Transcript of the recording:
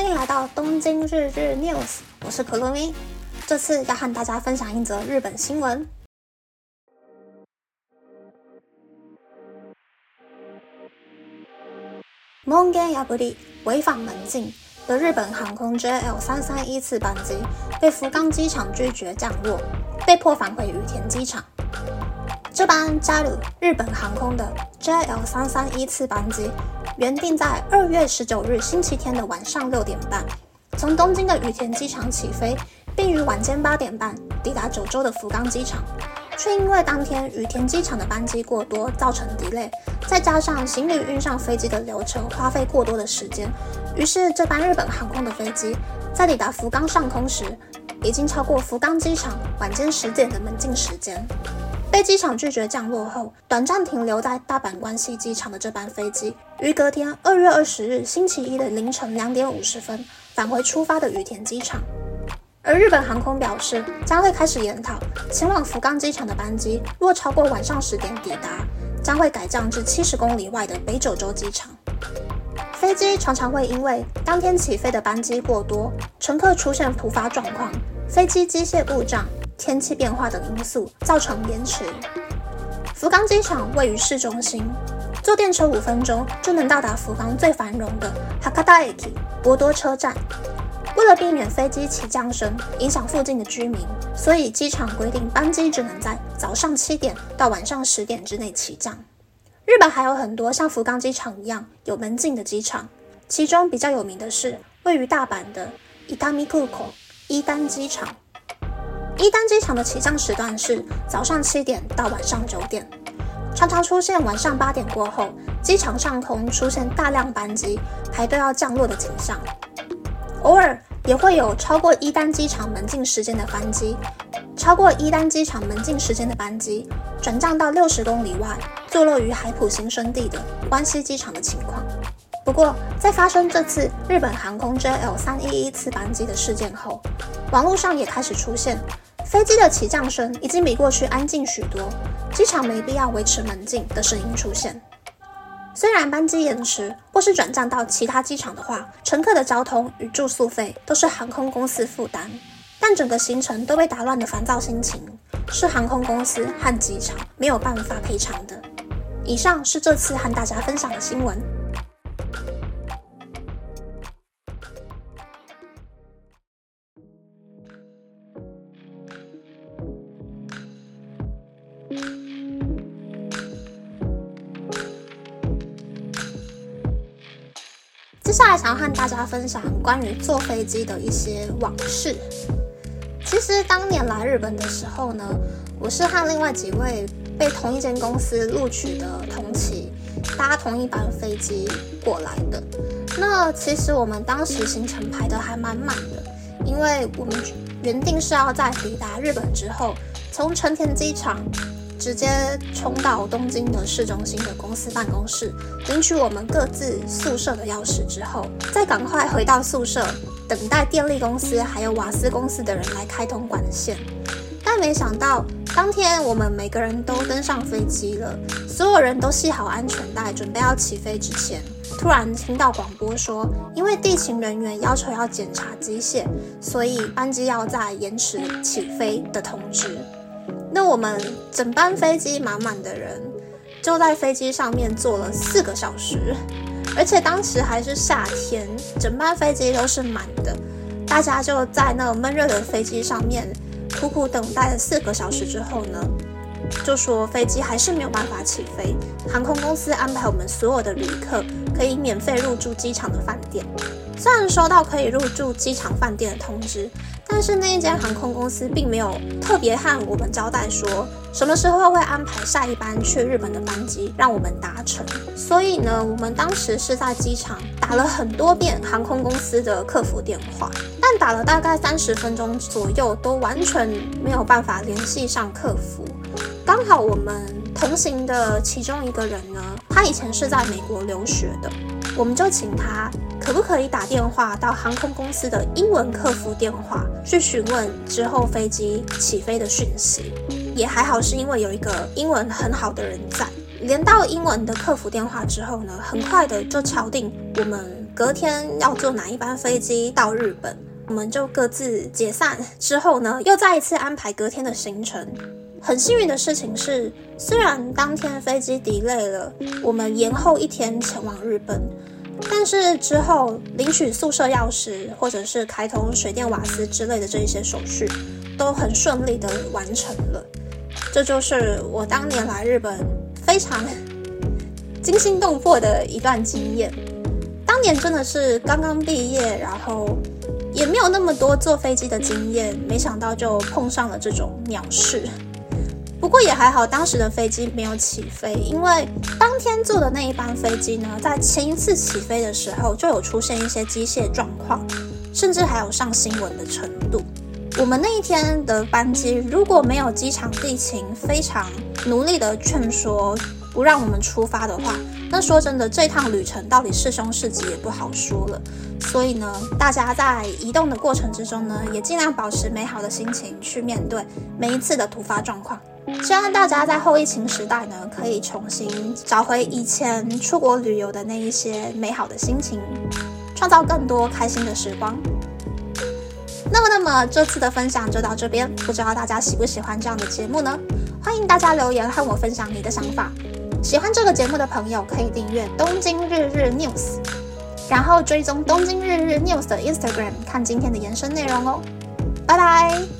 欢迎来到东京日日 News，我是可露咪。这次要和大家分享一则日本新闻。门限破り，违反门禁的日本航空 JL 三三一次班机被福冈机场拒绝降落，被迫返回羽田机场。这班加入日本航空的 JL 三三一次班机，原定在二月十九日星期天的晚上六点半，从东京的羽田机场起飞，并于晚间八点半抵达九州的福冈机场，却因为当天羽田机场的班机过多，造成 delay，再加上行李运上飞机的流程花费过多的时间，于是这班日本航空的飞机在抵达福冈上空时，已经超过福冈机场晚间十点的门禁时间。被机场拒绝降落后，短暂停留在大阪关西机场的这班飞机，于隔天二月二十日星期一的凌晨两点五十分返回出发的羽田机场。而日本航空表示，将会开始研讨前往福冈机场的班机，若超过晚上十点抵达，将会改降至七十公里外的北九州机场。飞机常常会因为当天起飞的班机过多，乘客出现突发状况，飞机机械故障。天气变化等因素造成延迟。福冈机场位于市中心，坐电车五分钟就能到达福冈最繁荣的 Hakata Eki 博多车站。为了避免飞机起降声影响附近的居民，所以机场规定班机只能在早上七点到晚上十点之内起降。日本还有很多像福冈机场一样有门禁的机场，其中比较有名的是位于大阪的 Itamikuko 伊丹机场。一丹机场的起降时段是早上七点到晚上九点，常常出现晚上八点过后，机场上空出现大量班机排队要降落的景象。偶尔也会有超过一丹机场门禁时间的班机，超过一丹机场门禁时间的班机转降到六十公里外，坐落于海普新生地的关西机场的情况。不过，在发生这次日本航空 JL 三一一次班机的事件后，网络上也开始出现。飞机的起降声已经比过去安静许多，机场没必要维持门禁的声音出现。虽然班机延迟或是转降到其他机场的话，乘客的交通与住宿费都是航空公司负担，但整个行程都被打乱的烦躁心情是航空公司和机场没有办法赔偿的。以上是这次和大家分享的新闻。接下来想要和大家分享关于坐飞机的一些往事。其实当年来日本的时候呢，我是和另外几位被同一间公司录取的同期搭同一班飞机过来的。那其实我们当时行程排的还蛮满的，因为我们原定是要在抵达日本之后，从成田机场。直接冲到东京的市中心的公司办公室，领取我们各自宿舍的钥匙之后，再赶快回到宿舍，等待电力公司还有瓦斯公司的人来开通管线。但没想到，当天我们每个人都登上飞机了，所有人都系好安全带，准备要起飞之前，突然听到广播说，因为地勤人员要求要检查机械，所以班机要在延迟起飞的通知。那我们整班飞机满满的人，就在飞机上面坐了四个小时，而且当时还是夏天，整班飞机都是满的，大家就在那闷热的飞机上面苦苦等待了四个小时之后呢，就说飞机还是没有办法起飞，航空公司安排我们所有的旅客可以免费入住机场的饭店。虽然收到可以入住机场饭店的通知，但是那一间航空公司并没有特别和我们交代说什么时候会安排下一班去日本的班机让我们搭乘。所以呢，我们当时是在机场打了很多遍航空公司的客服电话，但打了大概三十分钟左右，都完全没有办法联系上客服。刚好我们同行的其中一个人呢，他以前是在美国留学的。我们就请他可不可以打电话到航空公司的英文客服电话去询问之后飞机起飞的讯息，也还好是因为有一个英文很好的人在。连到英文的客服电话之后呢，很快的就敲定我们隔天要坐哪一班飞机到日本，我们就各自解散。之后呢，又再一次安排隔天的行程。很幸运的事情是，虽然当天飞机 delay 了，我们延后一天前往日本，但是之后领取宿舍钥匙或者是开通水电瓦斯之类的这一些手续，都很顺利的完成了。这就是我当年来日本非常惊心动魄的一段经验。当年真的是刚刚毕业，然后也没有那么多坐飞机的经验，没想到就碰上了这种鸟事。不过也还好，当时的飞机没有起飞，因为当天坐的那一班飞机呢，在前一次起飞的时候就有出现一些机械状况，甚至还有上新闻的程度。我们那一天的班机如果没有机场地勤非常努力的劝说，不让我们出发的话，那说真的，这趟旅程到底是凶是吉也不好说了。所以呢，大家在移动的过程之中呢，也尽量保持美好的心情去面对每一次的突发状况。希望大家在后疫情时代呢，可以重新找回以前出国旅游的那一些美好的心情，创造更多开心的时光。那么，那么这次的分享就到这边，不知道大家喜不喜欢这样的节目呢？欢迎大家留言和我分享你的想法。喜欢这个节目的朋友可以订阅东京日日 news，然后追踪东京日日 news 的 Instagram 看今天的延伸内容哦。拜拜。